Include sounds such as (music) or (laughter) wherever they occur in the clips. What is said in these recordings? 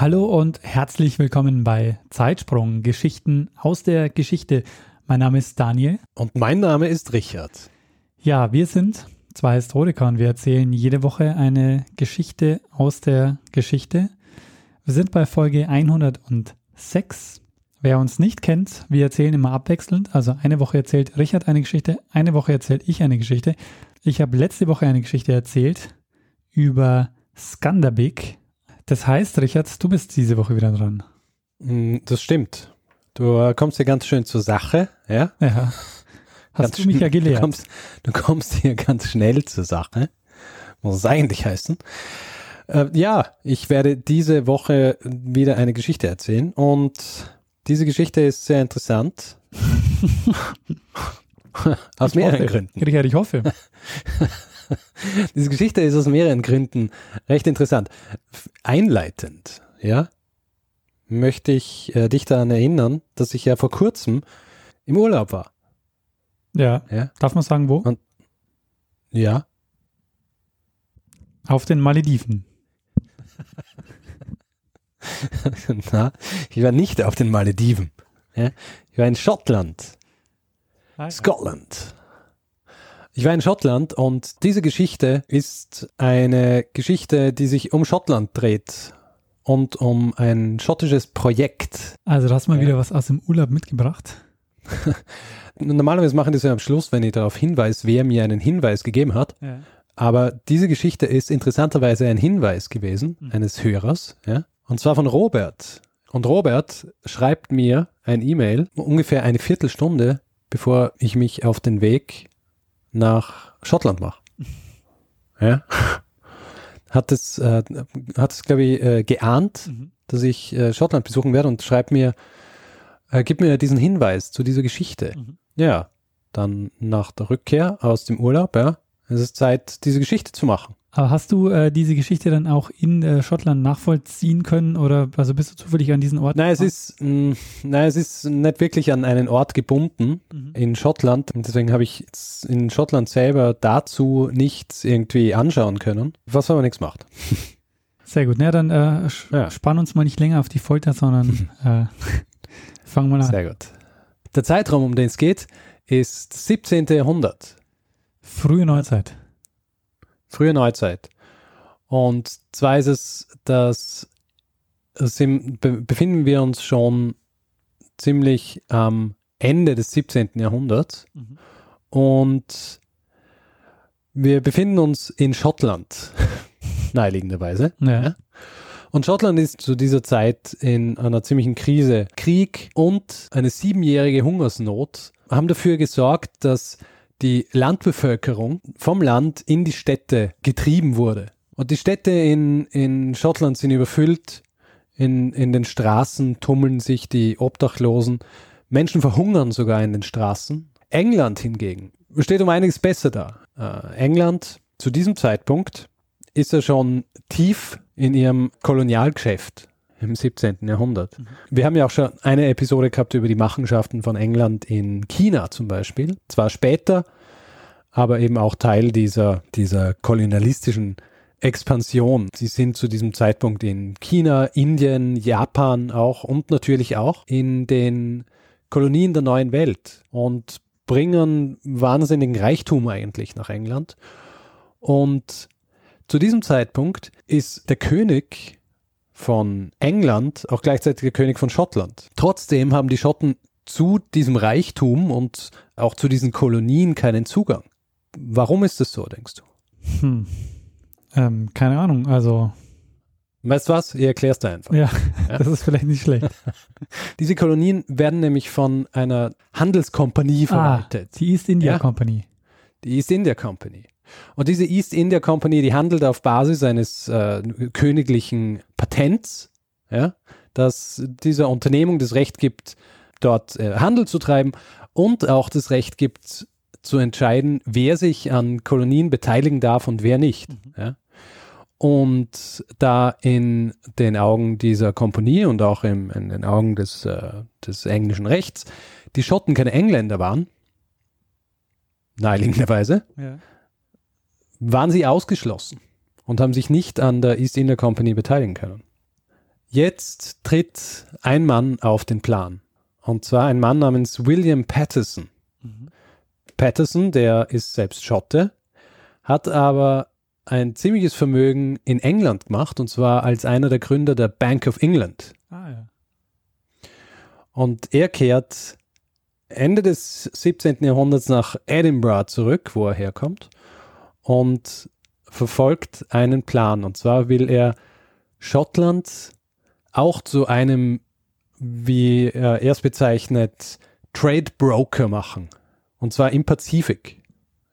Hallo und herzlich willkommen bei Zeitsprung Geschichten aus der Geschichte. Mein Name ist Daniel. Und mein Name ist Richard. Ja, wir sind zwei Historiker und wir erzählen jede Woche eine Geschichte aus der Geschichte. Wir sind bei Folge 106. Wer uns nicht kennt, wir erzählen immer abwechselnd. Also eine Woche erzählt Richard eine Geschichte, eine Woche erzählt ich eine Geschichte. Ich habe letzte Woche eine Geschichte erzählt über Skanderbeg das heißt, Richard, du bist diese Woche wieder dran. Mm, das stimmt. Du kommst hier ganz schön zur Sache, ja? Ja. Hast ganz du mich ja gelehrt. Du kommst, du kommst hier ganz schnell zur Sache. Muss es eigentlich heißen. Äh, ja, ich werde diese Woche wieder eine Geschichte erzählen und diese Geschichte ist sehr interessant. (laughs) Aus ich mehreren hoffe. Gründen. Richard, ich hoffe. (laughs) (laughs) Diese Geschichte ist aus mehreren Gründen recht interessant. Einleitend, ja, möchte ich äh, dich daran erinnern, dass ich ja vor kurzem im Urlaub war. Ja. ja? Darf man sagen, wo? Und, ja. Auf den Malediven. (laughs) Na, ich war nicht auf den Malediven. Ja? Ich war in Schottland. Scotland. Ich war in Schottland und diese Geschichte ist eine Geschichte, die sich um Schottland dreht und um ein schottisches Projekt. Also du hast mal ja. wieder was aus dem Urlaub mitgebracht. (laughs) Normalerweise machen die so am Schluss, wenn ich darauf hinweise, wer mir einen Hinweis gegeben hat. Ja. Aber diese Geschichte ist interessanterweise ein Hinweis gewesen mhm. eines Hörers, ja, und zwar von Robert. Und Robert schreibt mir ein E-Mail ungefähr eine Viertelstunde, bevor ich mich auf den Weg nach Schottland mache. ja. (laughs) Hat es, äh, hat es glaube ich, äh, geahnt, mhm. dass ich äh, Schottland besuchen werde und schreibt mir, äh, gib mir diesen Hinweis zu dieser Geschichte. Mhm. Ja, dann nach der Rückkehr aus dem Urlaub, ja, es ist Zeit, diese Geschichte zu machen. Aber hast du äh, diese Geschichte dann auch in äh, Schottland nachvollziehen können oder also bist du zufällig an diesen Ort? Nein, es ist, mh, mm, nein, es ist nicht wirklich an einen Ort gebunden mhm. in Schottland. Und deswegen habe ich in Schottland selber dazu nichts irgendwie anschauen können, was aber nichts macht. (laughs) Sehr gut. Na, dann äh, ja. spann uns mal nicht länger auf die Folter, sondern (laughs) äh, (laughs) fangen wir an. Sehr gut. Der Zeitraum, um den es geht, ist 17. Jahrhundert. Frühe Neuzeit frühe Neuzeit. Und zwar ist es, dass sind, befinden wir uns schon ziemlich am Ende des 17. Jahrhunderts mhm. und wir befinden uns in Schottland, (laughs) naheliegenderweise. Ja. Und Schottland ist zu dieser Zeit in einer ziemlichen Krise. Krieg und eine siebenjährige Hungersnot haben dafür gesorgt, dass die Landbevölkerung vom Land in die Städte getrieben wurde. Und die Städte in, in Schottland sind überfüllt. In, in den Straßen tummeln sich die Obdachlosen. Menschen verhungern sogar in den Straßen. England hingegen steht um einiges besser da. Äh, England zu diesem Zeitpunkt ist ja schon tief in ihrem Kolonialgeschäft im 17. Jahrhundert. Mhm. Wir haben ja auch schon eine Episode gehabt über die Machenschaften von England in China zum Beispiel. Zwar später, aber eben auch Teil dieser, dieser kolonialistischen Expansion. Sie sind zu diesem Zeitpunkt in China, Indien, Japan auch und natürlich auch in den Kolonien der neuen Welt und bringen wahnsinnigen Reichtum eigentlich nach England. Und zu diesem Zeitpunkt ist der König von England auch gleichzeitig der König von Schottland. Trotzdem haben die Schotten zu diesem Reichtum und auch zu diesen Kolonien keinen Zugang. Warum ist das so, denkst du? Hm. Ähm, keine Ahnung, also. Weißt du was? Ich erklär's dir einfach. Ja, (laughs) ja, das ist vielleicht nicht schlecht. (laughs) Diese Kolonien werden nämlich von einer Handelskompanie ah, verwaltet. Ah, die East India ja? Company. Die East India Company. Und diese East India Company, die handelt auf Basis eines äh, königlichen Patents, ja, dass dieser Unternehmung das Recht gibt, dort äh, Handel zu treiben und auch das Recht gibt, zu entscheiden, wer sich an Kolonien beteiligen darf und wer nicht. Mhm. Ja? Und da in den Augen dieser Kompanie und auch im, in den Augen des, äh, des englischen Rechts die Schotten keine Engländer waren, naheliegenderweise, ja. Waren sie ausgeschlossen und haben sich nicht an der East India Company beteiligen können. Jetzt tritt ein Mann auf den Plan. Und zwar ein Mann namens William Patterson. Mhm. Patterson, der ist selbst Schotte, hat aber ein ziemliches Vermögen in England gemacht, und zwar als einer der Gründer der Bank of England. Ah, ja. Und er kehrt Ende des 17. Jahrhunderts nach Edinburgh zurück, wo er herkommt, und verfolgt einen Plan. Und zwar will er Schottland auch zu einem, wie er es bezeichnet, Trade Broker machen. Und zwar im Pazifik.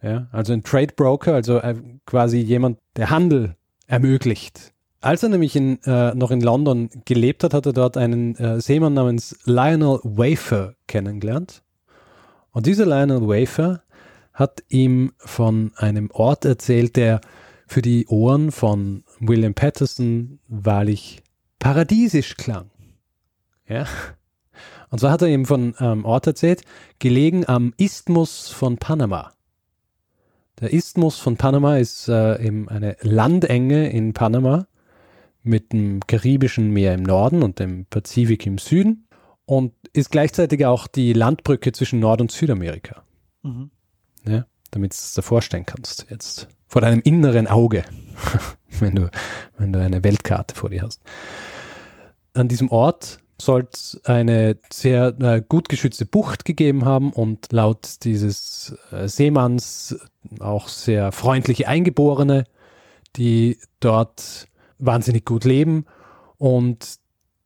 Ja, also ein Trade Broker, also äh, quasi jemand, der Handel ermöglicht. Als er nämlich in, äh, noch in London gelebt hat, hat er dort einen äh, Seemann namens Lionel Wafer kennengelernt. Und dieser Lionel Wafer hat ihm von einem Ort erzählt, der für die Ohren von William Patterson wahrlich paradiesisch klang. Ja. Und zwar hat er ihm von einem ähm, Ort erzählt, gelegen am Isthmus von Panama. Der Isthmus von Panama ist äh, eben eine Landenge in Panama mit dem Karibischen Meer im Norden und dem Pazifik im Süden und ist gleichzeitig auch die Landbrücke zwischen Nord- und Südamerika. Mhm. Ja, damit du es dir vorstellen kannst, jetzt vor deinem inneren Auge, (laughs) wenn, du, wenn du eine Weltkarte vor dir hast. An diesem Ort soll es eine sehr äh, gut geschützte Bucht gegeben haben und laut dieses äh, Seemanns auch sehr freundliche Eingeborene, die dort wahnsinnig gut leben. Und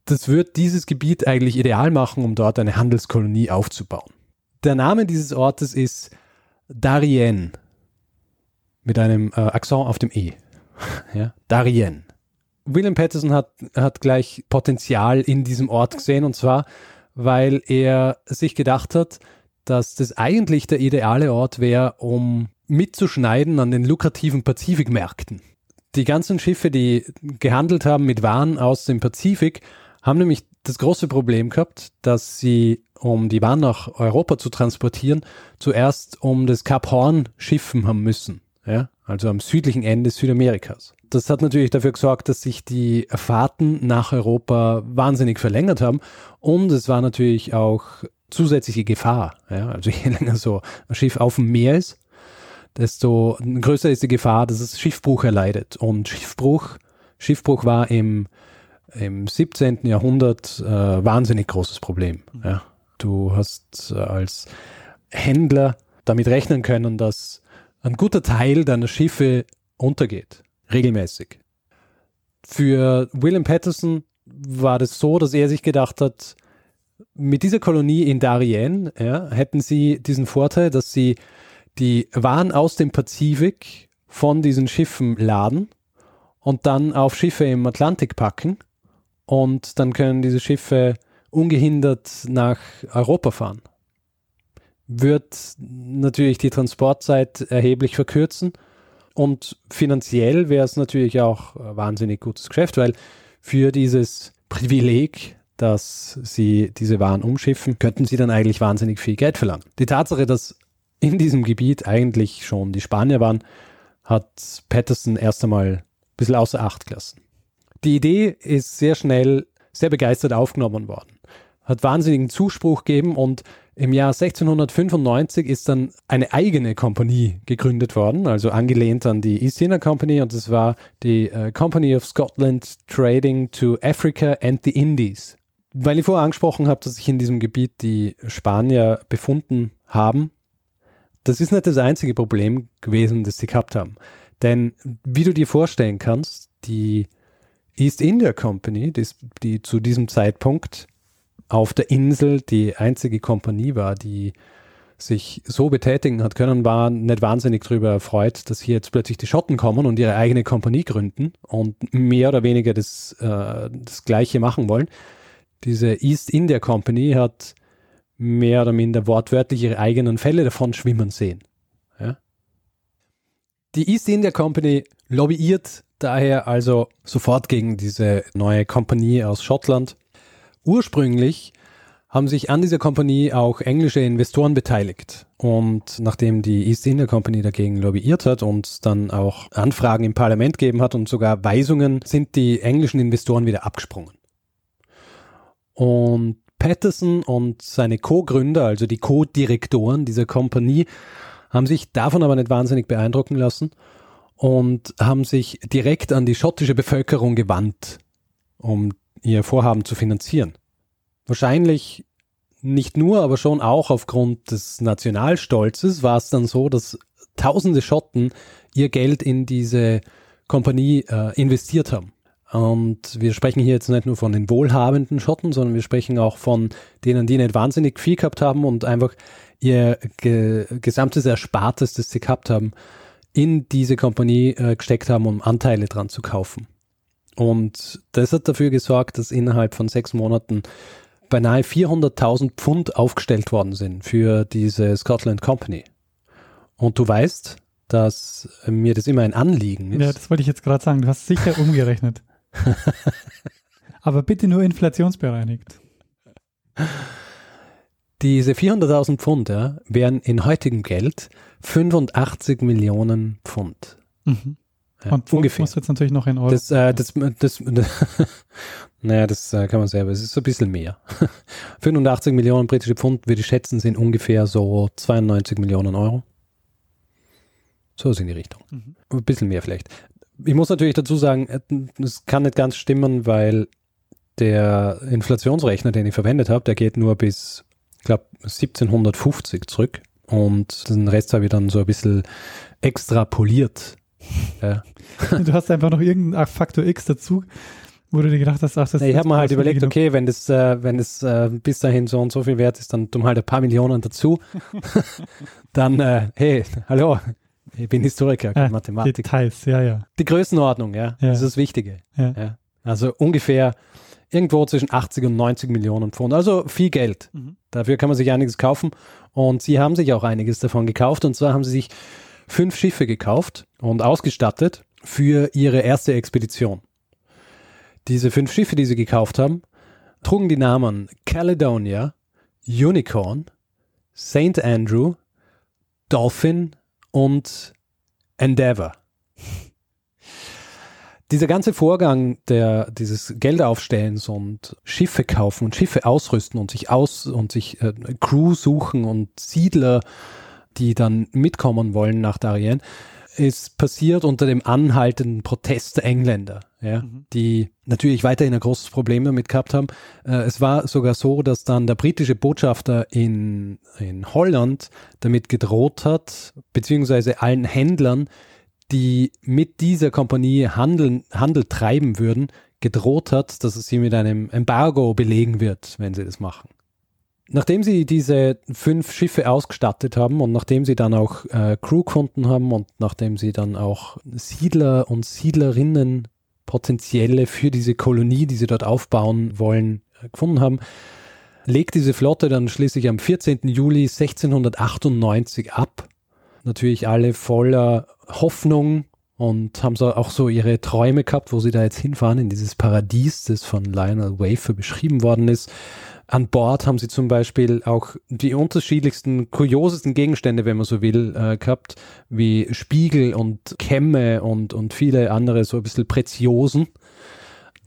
das wird dieses Gebiet eigentlich ideal machen, um dort eine Handelskolonie aufzubauen. Der Name dieses Ortes ist Darien mit einem äh, Akzent auf dem E. (laughs) ja, Darien. William Patterson hat, hat gleich Potenzial in diesem Ort gesehen und zwar, weil er sich gedacht hat, dass das eigentlich der ideale Ort wäre, um mitzuschneiden an den lukrativen Pazifikmärkten. Die ganzen Schiffe, die gehandelt haben mit Waren aus dem Pazifik, haben nämlich das große Problem gehabt, dass sie, um die Waren nach Europa zu transportieren, zuerst um das Kap Horn schiffen haben müssen. Ja? Also am südlichen Ende Südamerikas das hat natürlich dafür gesorgt, dass sich die Fahrten nach Europa wahnsinnig verlängert haben. Und es war natürlich auch zusätzliche Gefahr. Ja? Also je (laughs) länger so ein Schiff auf dem Meer ist, desto größer ist die Gefahr, dass es Schiffbruch erleidet. Und Schiffbruch, Schiffbruch war im, im 17. Jahrhundert äh, wahnsinnig großes Problem. Ja? Du hast äh, als Händler damit rechnen können, dass ein guter Teil deiner Schiffe untergeht regelmäßig. Für William Patterson war das so, dass er sich gedacht hat, mit dieser Kolonie in Darien ja, hätten sie diesen Vorteil, dass sie die Waren aus dem Pazifik von diesen Schiffen laden und dann auf Schiffe im Atlantik packen und dann können diese Schiffe ungehindert nach Europa fahren. Wird natürlich die Transportzeit erheblich verkürzen und finanziell wäre es natürlich auch ein wahnsinnig gutes Geschäft, weil für dieses Privileg, dass sie diese Waren umschiffen, könnten sie dann eigentlich wahnsinnig viel Geld verlangen. Die Tatsache, dass in diesem Gebiet eigentlich schon die Spanier waren, hat Patterson erst einmal ein bisschen außer Acht gelassen. Die Idee ist sehr schnell, sehr begeistert aufgenommen worden. Hat wahnsinnigen Zuspruch gegeben und im Jahr 1695 ist dann eine eigene Kompanie gegründet worden, also angelehnt an die East India Company und das war die äh, Company of Scotland Trading to Africa and the Indies. Weil ich vorher angesprochen habe, dass sich in diesem Gebiet die Spanier befunden haben, das ist nicht das einzige Problem gewesen, das sie gehabt haben. Denn wie du dir vorstellen kannst, die East India Company, die, die zu diesem Zeitpunkt auf der Insel die einzige Kompanie war, die sich so betätigen hat können, war nicht wahnsinnig darüber erfreut, dass hier jetzt plötzlich die Schotten kommen und ihre eigene Kompanie gründen und mehr oder weniger das, äh, das Gleiche machen wollen. Diese East India Company hat mehr oder minder wortwörtlich ihre eigenen Fälle davon schwimmen sehen. Ja? Die East India Company lobbyiert daher also sofort gegen diese neue Kompanie aus Schottland. Ursprünglich haben sich an dieser Kompanie auch englische Investoren beteiligt. Und nachdem die East India Company dagegen lobbyiert hat und dann auch Anfragen im Parlament gegeben hat und sogar Weisungen, sind die englischen Investoren wieder abgesprungen. Und Patterson und seine Co-Gründer, also die Co-Direktoren dieser Kompanie, haben sich davon aber nicht wahnsinnig beeindrucken lassen und haben sich direkt an die schottische Bevölkerung gewandt, um ihr Vorhaben zu finanzieren. Wahrscheinlich nicht nur, aber schon auch aufgrund des Nationalstolzes war es dann so, dass tausende Schotten ihr Geld in diese Kompanie äh, investiert haben. Und wir sprechen hier jetzt nicht nur von den wohlhabenden Schotten, sondern wir sprechen auch von denen, die nicht wahnsinnig viel gehabt haben und einfach ihr ge gesamtes Erspartes, das sie gehabt haben, in diese Kompanie äh, gesteckt haben, um Anteile dran zu kaufen. Und das hat dafür gesorgt, dass innerhalb von sechs Monaten beinahe 400.000 Pfund aufgestellt worden sind für diese Scotland Company. Und du weißt, dass mir das immer ein Anliegen ist. Ja, das wollte ich jetzt gerade sagen. Du hast sicher (laughs) umgerechnet. Aber bitte nur inflationsbereinigt. Diese 400.000 Pfund ja, wären in heutigem Geld 85 Millionen Pfund. Mhm. Ja, Und ungefähr. muss jetzt natürlich noch in Euro. Das, äh, das, das, (laughs) naja, das äh, kann man selber. Es ist so ein bisschen mehr. (laughs) 85 Millionen britische Pfund, würde ich schätzen, sind ungefähr so 92 Millionen Euro. So ist in die Richtung. Mhm. Ein bisschen mehr vielleicht. Ich muss natürlich dazu sagen, es kann nicht ganz stimmen, weil der Inflationsrechner, den ich verwendet habe, der geht nur bis, ich glaube, 1750 zurück. Und den Rest habe ich dann so ein bisschen extrapoliert. Ja. (laughs) Du hast einfach noch irgendeinen Faktor X dazu, wo du dir gedacht hast, ach, das ja, Ich habe mir halt überlegt, okay, wenn das, äh, wenn das äh, bis dahin so und so viel wert ist, dann tun halt ein paar Millionen dazu. (laughs) dann, äh, hey, hallo, ich bin Historiker, ah, Mathematik. Details, ja, ja. Die Größenordnung, ja, ja. das ist das Wichtige. Ja. ja. Also ungefähr irgendwo zwischen 80 und 90 Millionen Pfund. Also viel Geld. Mhm. Dafür kann man sich einiges kaufen. Und sie haben sich auch einiges davon gekauft. Und zwar haben sie sich fünf Schiffe gekauft und ausgestattet für ihre erste Expedition. Diese fünf Schiffe, die sie gekauft haben, trugen die Namen Caledonia, Unicorn, St. Andrew, Dolphin und Endeavor. Dieser ganze Vorgang der, dieses Geldaufstellens und Schiffe kaufen und Schiffe ausrüsten und sich aus und sich äh, Crew suchen und Siedler, die dann mitkommen wollen nach Darien, ist passiert unter dem anhaltenden Protest der Engländer, ja, mhm. die natürlich weiterhin ein großes Problem damit gehabt haben. Äh, es war sogar so, dass dann der britische Botschafter in, in Holland damit gedroht hat, beziehungsweise allen Händlern, die mit dieser Kompanie handeln, Handel treiben würden, gedroht hat, dass es sie mit einem Embargo belegen wird, wenn sie das machen. Nachdem sie diese fünf Schiffe ausgestattet haben und nachdem sie dann auch äh, Crew gefunden haben und nachdem sie dann auch Siedler und Siedlerinnen potenzielle für diese Kolonie, die sie dort aufbauen wollen, äh, gefunden haben, legt diese Flotte dann schließlich am 14. Juli 1698 ab. Natürlich alle voller Hoffnung und haben so auch so ihre Träume gehabt, wo sie da jetzt hinfahren in dieses Paradies, das von Lionel Wafer beschrieben worden ist. An Bord haben sie zum Beispiel auch die unterschiedlichsten, kuriosesten Gegenstände, wenn man so will, äh, gehabt, wie Spiegel und Kämme und, und viele andere so ein bisschen Preziosen,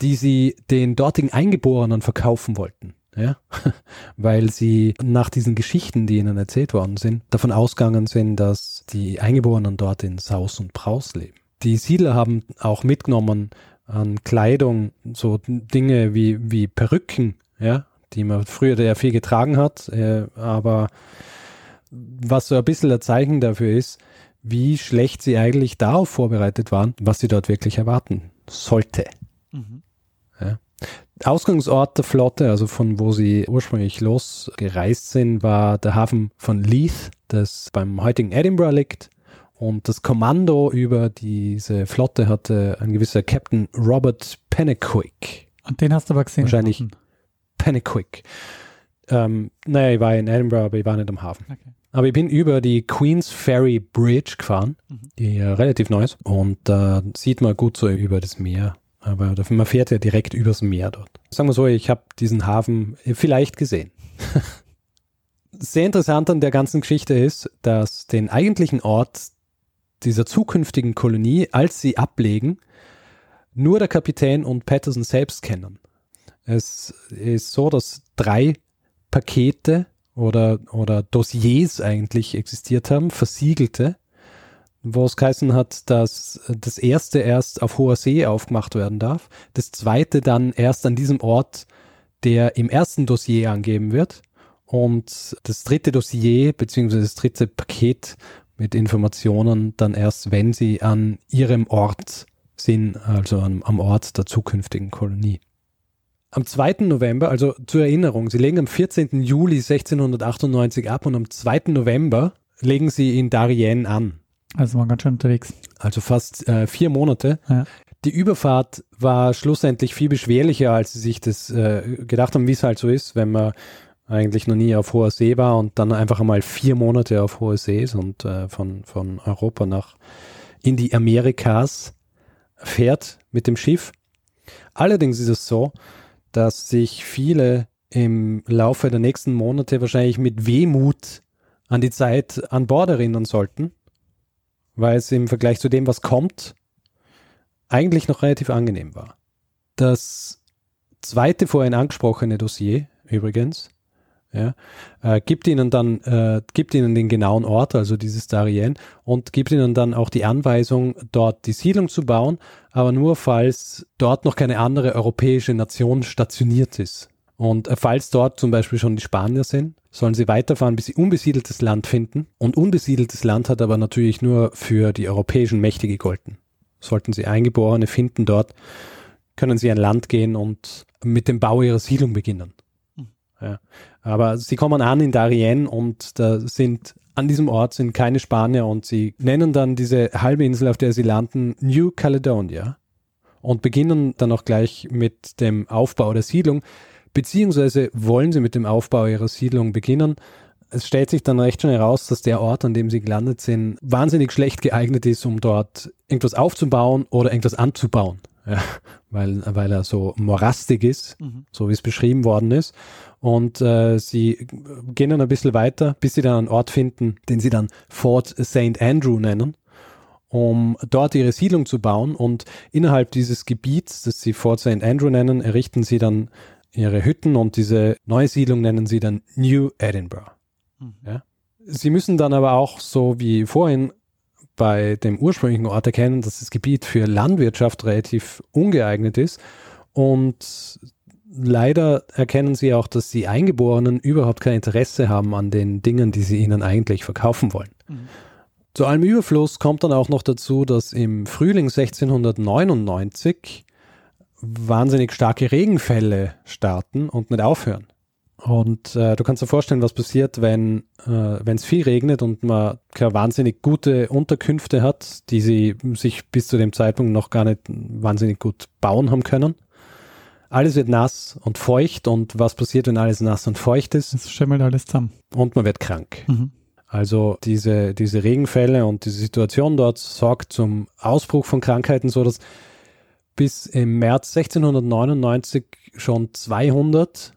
die sie den dortigen Eingeborenen verkaufen wollten. Ja, (laughs) weil sie nach diesen Geschichten, die ihnen erzählt worden sind, davon ausgegangen sind, dass die Eingeborenen dort in Saus und Braus leben. Die Siedler haben auch mitgenommen an Kleidung so Dinge wie, wie Perücken, ja, die man früher ja viel getragen hat, äh, aber was so ein bisschen ein Zeichen dafür ist, wie schlecht sie eigentlich darauf vorbereitet waren, was sie dort wirklich erwarten sollte. Mhm. Ja. Ausgangsort der Flotte, also von wo sie ursprünglich losgereist sind, war der Hafen von Leith, das beim heutigen Edinburgh liegt. Und das Kommando über diese Flotte hatte ein gewisser Captain Robert Pennequick. Und den hast du aber gesehen. Wahrscheinlich. keine Quick. Ähm, naja, ich war in Edinburgh, aber ich war nicht am Hafen. Okay. Aber ich bin über die Queen's Ferry Bridge gefahren, Mhm. die äh, relativ neu ist. Und da sieht man gut so über das Meer. Aber man fährt ja direkt übers Meer dort. Sagen wir so, ich habe diesen Hafen vielleicht gesehen. (laughs) Sehr interessant an der ganzen Geschichte ist, dass den eigentlichen Ort dieser zukünftigen Kolonie, als sie ablegen, nur der Kapitän und Patterson selbst kennen. Es ist so, dass drei Pakete oder, oder Dossiers eigentlich existiert haben, versiegelte, wo es geheißen hat, dass das erste erst auf hoher See aufgemacht werden darf, das zweite dann erst an diesem Ort, der im ersten Dossier angeben wird und das dritte Dossier beziehungsweise das dritte Paket mit Informationen dann erst, wenn sie an ihrem Ort sind, also am Ort der zukünftigen Kolonie. Am 2. November, also zur Erinnerung, sie legen am 14. Juli 1698 ab und am 2. November legen sie in Darien an. Also waren ganz schön unterwegs. Also fast äh, vier Monate. Ja. Die Überfahrt war schlussendlich viel beschwerlicher, als sie sich das äh, gedacht haben, wie es halt so ist, wenn man eigentlich noch nie auf hoher See war und dann einfach einmal vier Monate auf hoher See ist und äh, von, von Europa nach in die Amerikas fährt mit dem Schiff. Allerdings ist es so, dass sich viele im Laufe der nächsten Monate wahrscheinlich mit Wehmut an die Zeit an Bord erinnern sollten, weil es im Vergleich zu dem, was kommt, eigentlich noch relativ angenehm war. Das zweite vorhin angesprochene Dossier übrigens, ja, äh, gibt ihnen dann, äh, gibt ihnen den genauen Ort, also dieses Darien, und gibt ihnen dann auch die Anweisung, dort die Siedlung zu bauen, aber nur falls dort noch keine andere europäische Nation stationiert ist. Und äh, falls dort zum Beispiel schon die Spanier sind, sollen sie weiterfahren, bis sie unbesiedeltes Land finden. Und unbesiedeltes Land hat aber natürlich nur für die europäischen Mächte gegolten. Sollten sie Eingeborene finden dort, können sie ein Land gehen und mit dem Bau ihrer Siedlung beginnen. Ja. Aber sie kommen an in Darien und da sind an diesem Ort sind keine Spanier und sie nennen dann diese halbe Insel, auf der sie landen, New Caledonia und beginnen dann auch gleich mit dem Aufbau der Siedlung, beziehungsweise wollen sie mit dem Aufbau ihrer Siedlung beginnen. Es stellt sich dann recht schnell heraus, dass der Ort, an dem sie gelandet sind, wahnsinnig schlecht geeignet ist, um dort irgendwas aufzubauen oder irgendwas anzubauen. Ja, weil, weil er so morastig ist, Mhm. so wie es beschrieben worden ist. Und äh, sie gehen dann ein bisschen weiter, bis sie dann einen Ort finden, den sie dann Fort St. Andrew nennen, um dort ihre Siedlung zu bauen. Und innerhalb dieses Gebiets, das sie Fort St. Andrew nennen, errichten sie dann ihre Hütten und diese neue Siedlung nennen sie dann New Edinburgh. Mhm. Ja. Sie müssen dann aber auch, so wie vorhin bei dem ursprünglichen Ort erkennen, dass das Gebiet für Landwirtschaft relativ ungeeignet ist. Und leider erkennen sie auch, dass die Eingeborenen überhaupt kein Interesse haben an den Dingen, die sie ihnen eigentlich verkaufen wollen. Mhm. Zu allem Überfluss kommt dann auch noch dazu, dass im Frühling 1699 wahnsinnig starke Regenfälle starten und nicht aufhören. Und äh, du kannst dir vorstellen, was passiert, wenn äh, es viel regnet und man keine wahnsinnig gute Unterkünfte hat, die sie sich bis zu dem Zeitpunkt noch gar nicht wahnsinnig gut bauen haben können. Alles wird nass und feucht und was passiert, wenn alles nass und feucht ist? Das schimmelt alles zusammen. Und man wird krank. Mhm. Also diese, diese Regenfälle und diese Situation dort sorgt zum Ausbruch von Krankheiten, so dass bis im März 1699 schon 200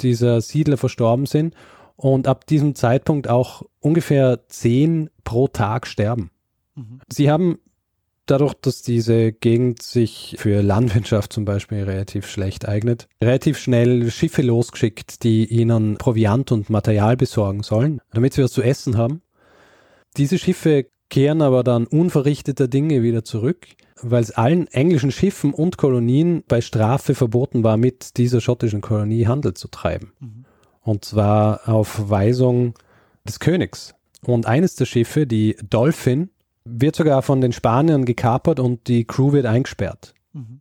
dieser Siedler verstorben sind und ab diesem Zeitpunkt auch ungefähr 10 pro Tag sterben. Mhm. Sie haben dadurch, dass diese Gegend sich für Landwirtschaft zum Beispiel relativ schlecht eignet, relativ schnell Schiffe losgeschickt, die ihnen Proviant und Material besorgen sollen, damit sie was zu essen haben. Diese Schiffe kehren aber dann unverrichteter Dinge wieder zurück, weil es allen englischen Schiffen und Kolonien bei Strafe verboten war, mit dieser schottischen Kolonie Handel zu treiben. Mhm. Und zwar auf Weisung des Königs. Und eines der Schiffe, die Dolphin, wird sogar von den Spaniern gekapert und die Crew wird eingesperrt. Mhm.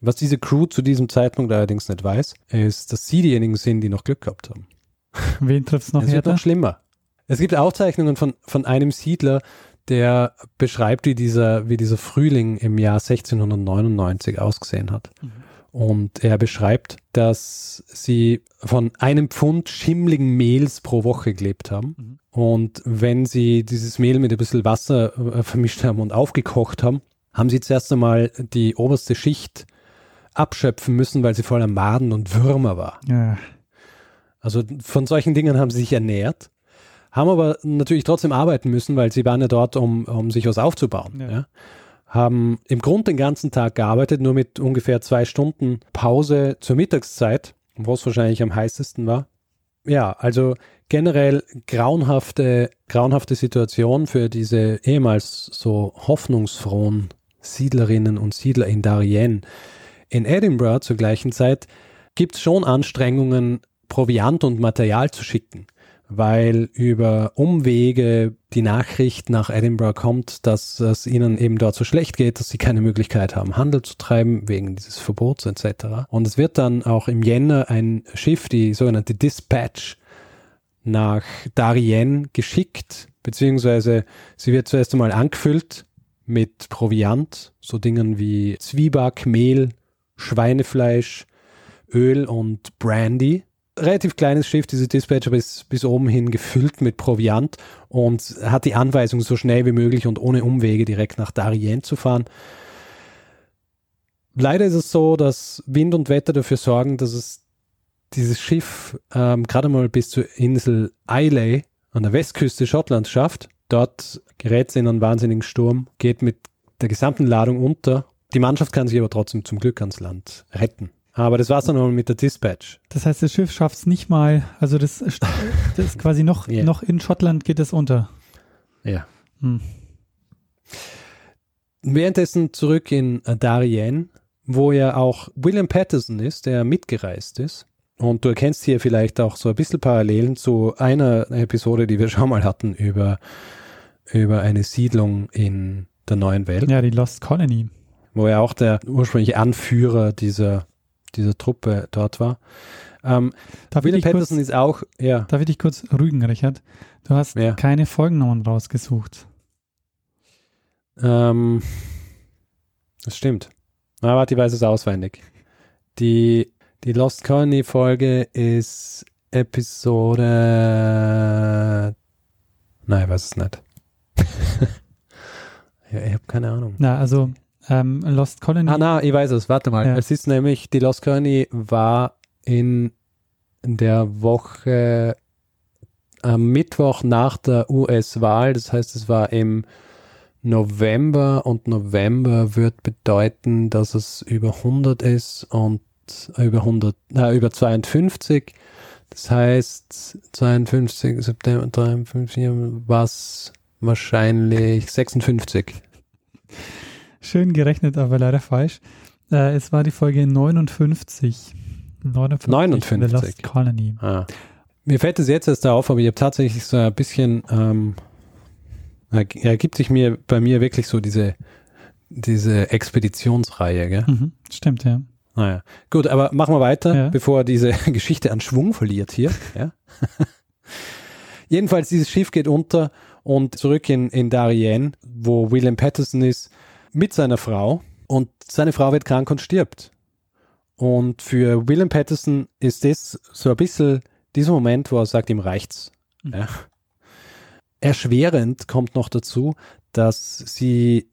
Was diese Crew zu diesem Zeitpunkt allerdings nicht weiß, ist, dass sie diejenigen sind, die noch Glück gehabt haben. (laughs) Wen trifft es noch es wird noch schlimmer. Es gibt Aufzeichnungen von, von einem Siedler, der beschreibt, wie dieser, wie dieser Frühling im Jahr 1699 ausgesehen hat. Mhm. Und er beschreibt, dass sie von einem Pfund schimmligen Mehls pro Woche gelebt haben. Mhm. Und wenn sie dieses Mehl mit ein bisschen Wasser äh, vermischt haben und aufgekocht haben, haben sie zuerst einmal die oberste Schicht abschöpfen müssen, weil sie voller Maden und Würmer war. Ja. Also von solchen Dingen haben sie sich ernährt, haben aber natürlich trotzdem arbeiten müssen, weil sie waren ja dort, um, um sich was aufzubauen. Ja. Ja. Haben im Grunde den ganzen Tag gearbeitet, nur mit ungefähr zwei Stunden Pause zur Mittagszeit, wo es wahrscheinlich am heißesten war. Ja, also generell grauenhafte, grauenhafte Situation für diese ehemals so hoffnungsfrohen Siedlerinnen und Siedler in Darien. In Edinburgh zur gleichen Zeit gibt es schon Anstrengungen, Proviant und Material zu schicken, weil über Umwege die Nachricht nach Edinburgh kommt, dass es ihnen eben dort so schlecht geht, dass sie keine Möglichkeit haben, Handel zu treiben wegen dieses Verbots etc. Und es wird dann auch im Jänner ein Schiff, die sogenannte Dispatch, nach Darien geschickt, beziehungsweise sie wird zuerst einmal angefüllt mit Proviant, so Dingen wie Zwieback, Mehl, Schweinefleisch, Öl und Brandy. Relativ kleines Schiff, diese Dispatcher, bis, bis oben hin gefüllt mit Proviant und hat die Anweisung, so schnell wie möglich und ohne Umwege direkt nach Darien zu fahren. Leider ist es so, dass Wind und Wetter dafür sorgen, dass es dieses Schiff ähm, gerade mal bis zur Insel Islay an der Westküste Schottlands schafft. Dort gerät es in einen wahnsinnigen Sturm, geht mit der gesamten Ladung unter. Die Mannschaft kann sich aber trotzdem zum Glück ans Land retten. Aber das war es dann mal mit der Dispatch. Das heißt, das Schiff schafft es nicht mal, also das, das ist quasi noch, yeah. noch in Schottland geht es unter. Ja. Hm. Währenddessen zurück in Darien, wo ja auch William Patterson ist, der mitgereist ist. Und du erkennst hier vielleicht auch so ein bisschen Parallelen zu einer Episode, die wir schon mal hatten über, über eine Siedlung in der neuen Welt. Ja, die Lost Colony. Wo er auch der ursprüngliche Anführer dieser, dieser Truppe dort war. Ähm, William Patterson kurz, ist auch, ja. Darf ich dich kurz rügen, Richard? Du hast ja. keine Folgennummern rausgesucht. Ähm, das stimmt. Aber warte, ich weiß es auswendig. Die die Lost Colony Folge ist Episode. Nein, ich weiß es nicht. (laughs) ja, ich habe keine Ahnung. Na, also ähm, Lost Colony. Ah, na, ich weiß es. Warte mal. Ja. Es ist nämlich, die Lost Colony war in der Woche am Mittwoch nach der US-Wahl. Das heißt, es war im November und November wird bedeuten, dass es über 100 ist und über 100, äh, über 52. Das heißt, 52 September 53 war es wahrscheinlich 56. Schön gerechnet, aber leider falsch. Äh, es war die Folge 59. 59. 59. The Lost Colony. Ah. Mir fällt es jetzt erst auf, aber ich habe tatsächlich so ein bisschen, ähm, ergibt sich mir bei mir wirklich so diese, diese Expeditionsreihe, gell? Mhm, stimmt, ja. Naja, gut, aber machen wir weiter, ja. bevor diese (laughs) Geschichte an Schwung verliert hier. Ja. (laughs) Jedenfalls, dieses Schiff geht unter und zurück in, in Darien, wo William Patterson ist, mit seiner Frau. Und seine Frau wird krank und stirbt. Und für William Patterson ist das so ein bisschen dieser Moment, wo er sagt, ihm reicht's. Mhm. Ja. Erschwerend kommt noch dazu, dass sie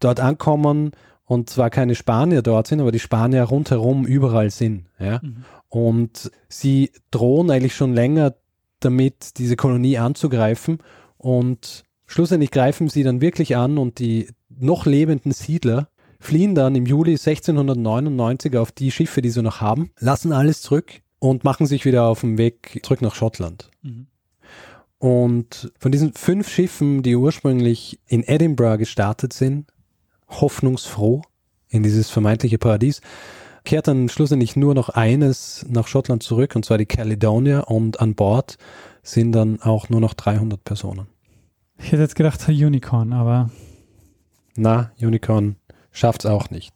dort ankommen und zwar keine Spanier dort sind, aber die Spanier rundherum überall sind. Ja? Mhm. Und sie drohen eigentlich schon länger damit, diese Kolonie anzugreifen. Und schlussendlich greifen sie dann wirklich an und die noch lebenden Siedler fliehen dann im Juli 1699 auf die Schiffe, die sie noch haben, lassen alles zurück und machen sich wieder auf den Weg zurück nach Schottland. Mhm. Und von diesen fünf Schiffen, die ursprünglich in Edinburgh gestartet sind, hoffnungsfroh in dieses vermeintliche Paradies, kehrt dann schlussendlich nur noch eines nach Schottland zurück, und zwar die Caledonia, und an Bord sind dann auch nur noch 300 Personen. Ich hätte jetzt gedacht Unicorn, aber. Na, Unicorn schafft's auch nicht.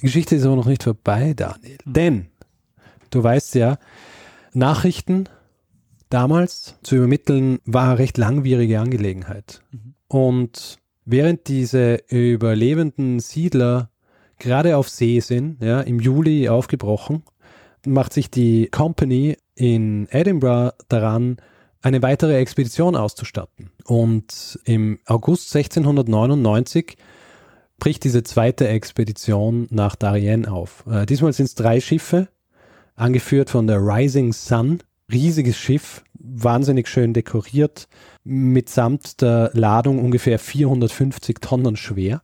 Die Geschichte ist aber noch nicht vorbei, Daniel. Mhm. Denn, du weißt ja, Nachrichten damals zu übermitteln war eine recht langwierige Angelegenheit. Mhm. Und Während diese überlebenden Siedler gerade auf See sind, ja, im Juli aufgebrochen, macht sich die Company in Edinburgh daran, eine weitere Expedition auszustatten. Und im August 1699 bricht diese zweite Expedition nach Darien auf. Äh, diesmal sind es drei Schiffe, angeführt von der Rising Sun. Riesiges Schiff, wahnsinnig schön dekoriert, mitsamt der Ladung ungefähr 450 Tonnen schwer.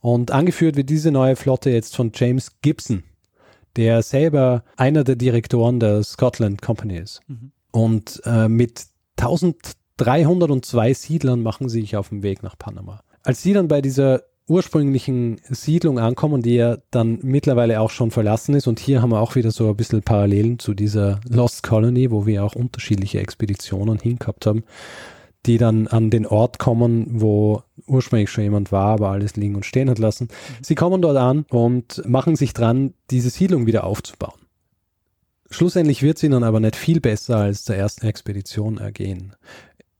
Und angeführt wird diese neue Flotte jetzt von James Gibson, der selber einer der Direktoren der Scotland Company ist. Mhm. Und äh, mit 1302 Siedlern machen sich auf den Weg nach Panama. Als sie dann bei dieser ursprünglichen Siedlung ankommen, die ja dann mittlerweile auch schon verlassen ist. Und hier haben wir auch wieder so ein bisschen Parallelen zu dieser Lost Colony, wo wir auch unterschiedliche Expeditionen hingehabt haben, die dann an den Ort kommen, wo ursprünglich schon jemand war, aber alles liegen und stehen hat lassen. Mhm. Sie kommen dort an und machen sich dran, diese Siedlung wieder aufzubauen. Schlussendlich wird sie dann aber nicht viel besser als der ersten Expedition ergehen.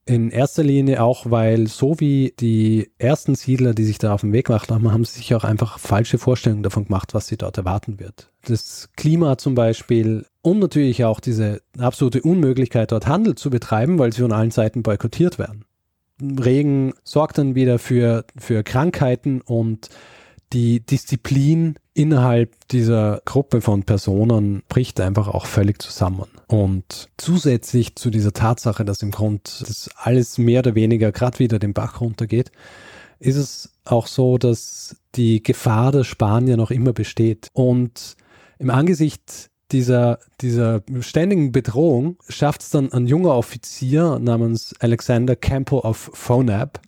In erster Linie auch, weil so wie die ersten Siedler, die sich da auf den Weg gemacht haben, haben sie sich auch einfach falsche Vorstellungen davon gemacht, was sie dort erwarten wird. Das Klima zum Beispiel und natürlich auch diese absolute Unmöglichkeit, dort Handel zu betreiben, weil sie von allen Seiten boykottiert werden. Regen sorgt dann wieder für, für Krankheiten und die Disziplin innerhalb dieser Gruppe von Personen bricht einfach auch völlig zusammen. Und zusätzlich zu dieser Tatsache, dass im Grund das alles mehr oder weniger gerade wieder den Bach runtergeht, ist es auch so, dass die Gefahr der Spanier noch immer besteht. Und im Angesicht dieser, dieser ständigen Bedrohung schafft es dann ein junger Offizier namens Alexander Campo of Phonab,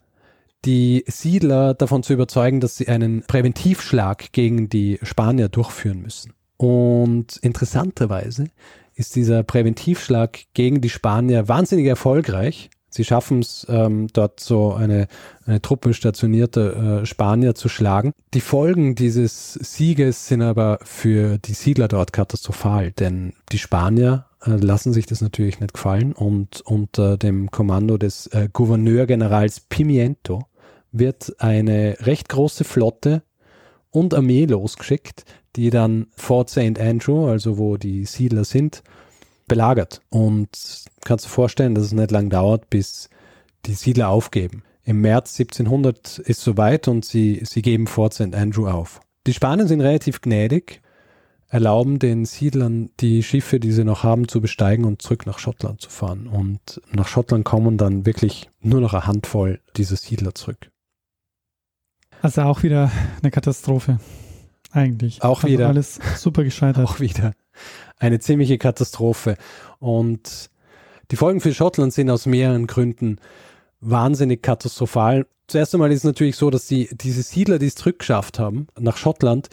die Siedler davon zu überzeugen, dass sie einen Präventivschlag gegen die Spanier durchführen müssen. Und interessanterweise ist dieser Präventivschlag gegen die Spanier wahnsinnig erfolgreich. Sie schaffen es, ähm, dort so eine, eine Truppe stationierte äh, Spanier zu schlagen. Die Folgen dieses Sieges sind aber für die Siedler dort katastrophal, denn die Spanier äh, lassen sich das natürlich nicht gefallen und unter dem Kommando des äh, Gouverneurgenerals Pimiento wird eine recht große Flotte und Armee losgeschickt, die dann Fort St. Andrew, also wo die Siedler sind, belagert. Und kannst du vorstellen, dass es nicht lang dauert, bis die Siedler aufgeben. Im März 1700 ist soweit und sie, sie geben Fort St. Andrew auf. Die Spanier sind relativ gnädig, erlauben den Siedlern die Schiffe, die sie noch haben, zu besteigen und zurück nach Schottland zu fahren. Und nach Schottland kommen dann wirklich nur noch eine Handvoll dieser Siedler zurück. Also auch wieder eine Katastrophe. Eigentlich. Auch also wieder. Alles super gescheitert. (laughs) Auch wieder. Eine ziemliche Katastrophe. Und die Folgen für Schottland sind aus mehreren Gründen wahnsinnig katastrophal. Zuerst einmal ist es natürlich so, dass die, diese Siedler, die es zurückgeschafft haben nach Schottland,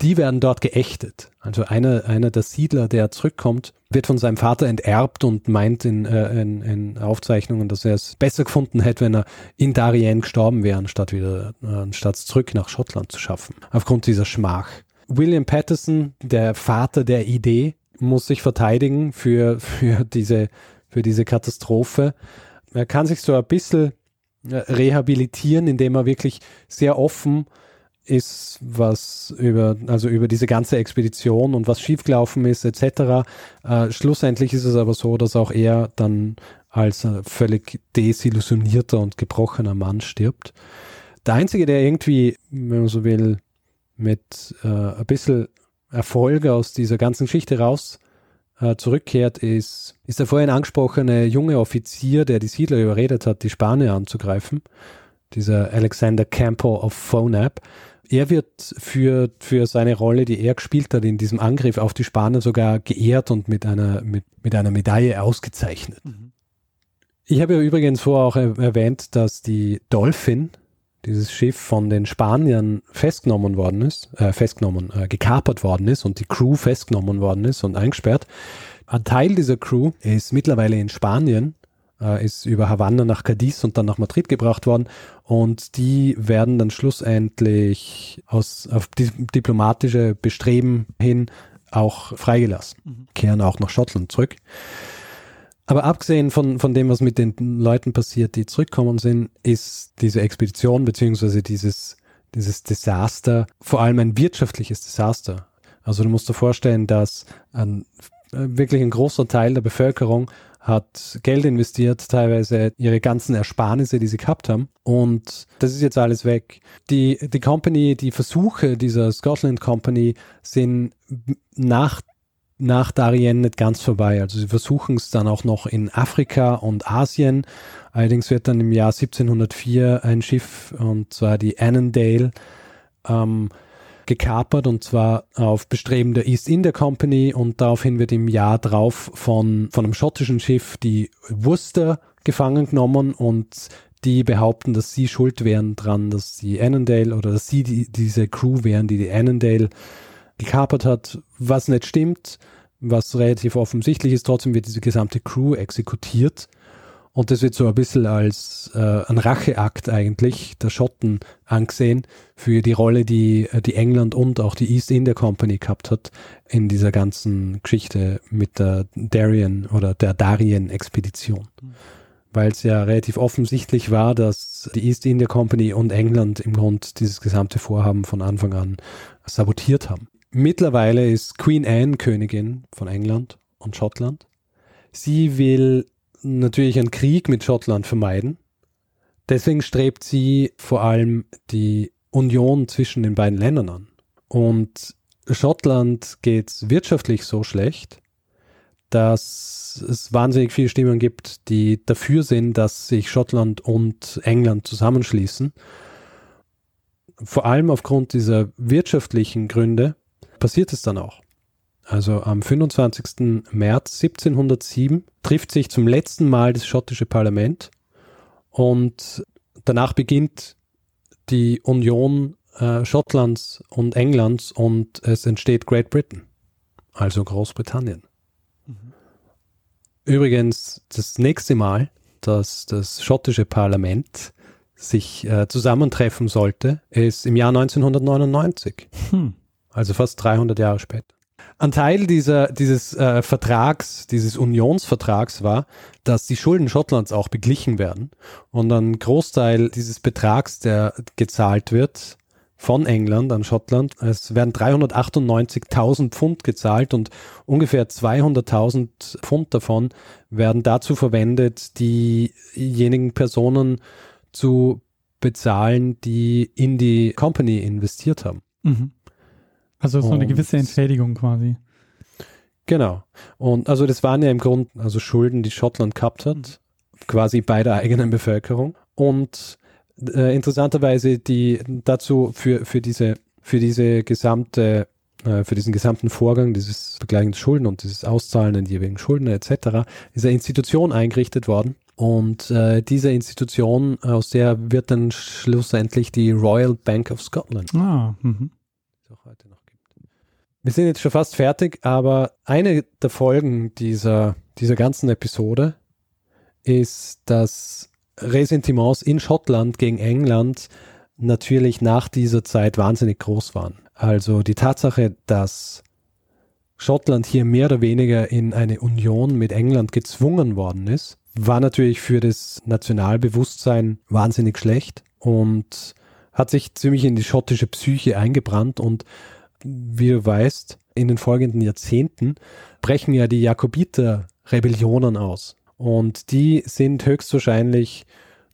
die werden dort geächtet. Also einer, einer der Siedler, der zurückkommt, wird von seinem Vater enterbt und meint in, äh, in, in Aufzeichnungen, dass er es besser gefunden hätte, wenn er in Darien gestorben wäre, anstatt wieder, äh, anstatt zurück nach Schottland zu schaffen. Aufgrund dieser Schmach. William Patterson, der Vater der Idee, muss sich verteidigen für, für diese, für diese Katastrophe. Er kann sich so ein bisschen äh, rehabilitieren, indem er wirklich sehr offen ist, was über, also über diese ganze Expedition und was schiefgelaufen ist, etc. Äh, schlussendlich ist es aber so, dass auch er dann als äh, völlig desillusionierter und gebrochener Mann stirbt. Der Einzige, der irgendwie, wenn man so will, mit äh, ein bisschen Erfolge aus dieser ganzen Geschichte raus äh, zurückkehrt, ist, ist der vorhin angesprochene junge Offizier, der die Siedler überredet hat, die Spanier anzugreifen. Dieser Alexander Campo of Phonab er wird für, für seine Rolle, die er gespielt hat in diesem Angriff auf die Spanier, sogar geehrt und mit einer, mit, mit einer Medaille ausgezeichnet. Mhm. Ich habe ja übrigens vorher auch erwähnt, dass die Dolphin, dieses Schiff von den Spaniern festgenommen worden ist, äh, festgenommen, äh, gekapert worden ist und die Crew festgenommen worden ist und eingesperrt. Ein Teil dieser Crew ist mittlerweile in Spanien ist über Havanna nach Cadiz und dann nach Madrid gebracht worden. Und die werden dann schlussendlich aus, auf diplomatische Bestreben hin auch freigelassen, mhm. kehren auch nach Schottland zurück. Aber abgesehen von, von dem, was mit den Leuten passiert, die zurückkommen sind, ist diese Expedition beziehungsweise dieses, dieses Desaster, vor allem ein wirtschaftliches Desaster. Also du musst dir vorstellen, dass ein, wirklich ein großer Teil der Bevölkerung hat Geld investiert, teilweise ihre ganzen Ersparnisse, die sie gehabt haben. Und das ist jetzt alles weg. Die, die Company, die Versuche dieser Scotland Company sind nach, nach Darien nicht ganz vorbei. Also sie versuchen es dann auch noch in Afrika und Asien. Allerdings wird dann im Jahr 1704 ein Schiff, und zwar die Annandale, ähm, gekapert und zwar auf Bestreben der East India Company und daraufhin wird im Jahr drauf von, von einem schottischen Schiff die Worcester gefangen genommen und die behaupten, dass sie schuld wären dran, dass die Annandale oder dass sie die, diese Crew wären, die die Annandale gekapert hat, was nicht stimmt, was relativ offensichtlich ist. Trotzdem wird diese gesamte Crew exekutiert und das wird so ein bisschen als äh, ein Racheakt eigentlich der Schotten angesehen für die Rolle, die, äh, die England und auch die East India Company gehabt hat in dieser ganzen Geschichte mit der Darien oder der Darien-Expedition. Mhm. Weil es ja relativ offensichtlich war, dass die East India Company und England im Grund dieses gesamte Vorhaben von Anfang an sabotiert haben. Mittlerweile ist Queen Anne Königin von England und Schottland. Sie will natürlich einen Krieg mit Schottland vermeiden. Deswegen strebt sie vor allem die Union zwischen den beiden Ländern an. Und Schottland geht wirtschaftlich so schlecht, dass es wahnsinnig viele Stimmen gibt, die dafür sind, dass sich Schottland und England zusammenschließen. Vor allem aufgrund dieser wirtschaftlichen Gründe passiert es dann auch. Also am 25. März 1707 trifft sich zum letzten Mal das schottische Parlament und danach beginnt die Union äh, Schottlands und Englands und es entsteht Great Britain, also Großbritannien. Mhm. Übrigens, das nächste Mal, dass das schottische Parlament sich äh, zusammentreffen sollte, ist im Jahr 1999. Hm. Also fast 300 Jahre später. Ein Teil dieser, dieses äh, Vertrags, dieses Unionsvertrags war, dass die Schulden Schottlands auch beglichen werden und ein Großteil dieses Betrags, der gezahlt wird von England an Schottland, es werden 398.000 Pfund gezahlt und ungefähr 200.000 Pfund davon werden dazu verwendet, diejenigen Personen zu bezahlen, die in die Company investiert haben. Mhm. Also so eine gewisse Entschädigung quasi. Genau. Und also das waren ja im Grunde also Schulden, die Schottland gehabt hat, quasi bei der eigenen Bevölkerung. Und äh, interessanterweise die dazu für, für diese für diese gesamte äh, für diesen gesamten Vorgang, dieses Begleichen der Schulden und dieses Auszahlen in jeweiligen Schulden etc., ist eine Institution eingerichtet worden. Und äh, diese Institution, aus der wird dann schlussendlich die Royal Bank of Scotland. Ah, mhm. Ist auch heute noch wir sind jetzt schon fast fertig, aber eine der Folgen dieser, dieser ganzen Episode ist, dass Ressentiments in Schottland gegen England natürlich nach dieser Zeit wahnsinnig groß waren. Also die Tatsache, dass Schottland hier mehr oder weniger in eine Union mit England gezwungen worden ist, war natürlich für das Nationalbewusstsein wahnsinnig schlecht und hat sich ziemlich in die schottische Psyche eingebrannt und wie du weißt, in den folgenden Jahrzehnten brechen ja die Jakobiter Rebellionen aus. Und die sind höchstwahrscheinlich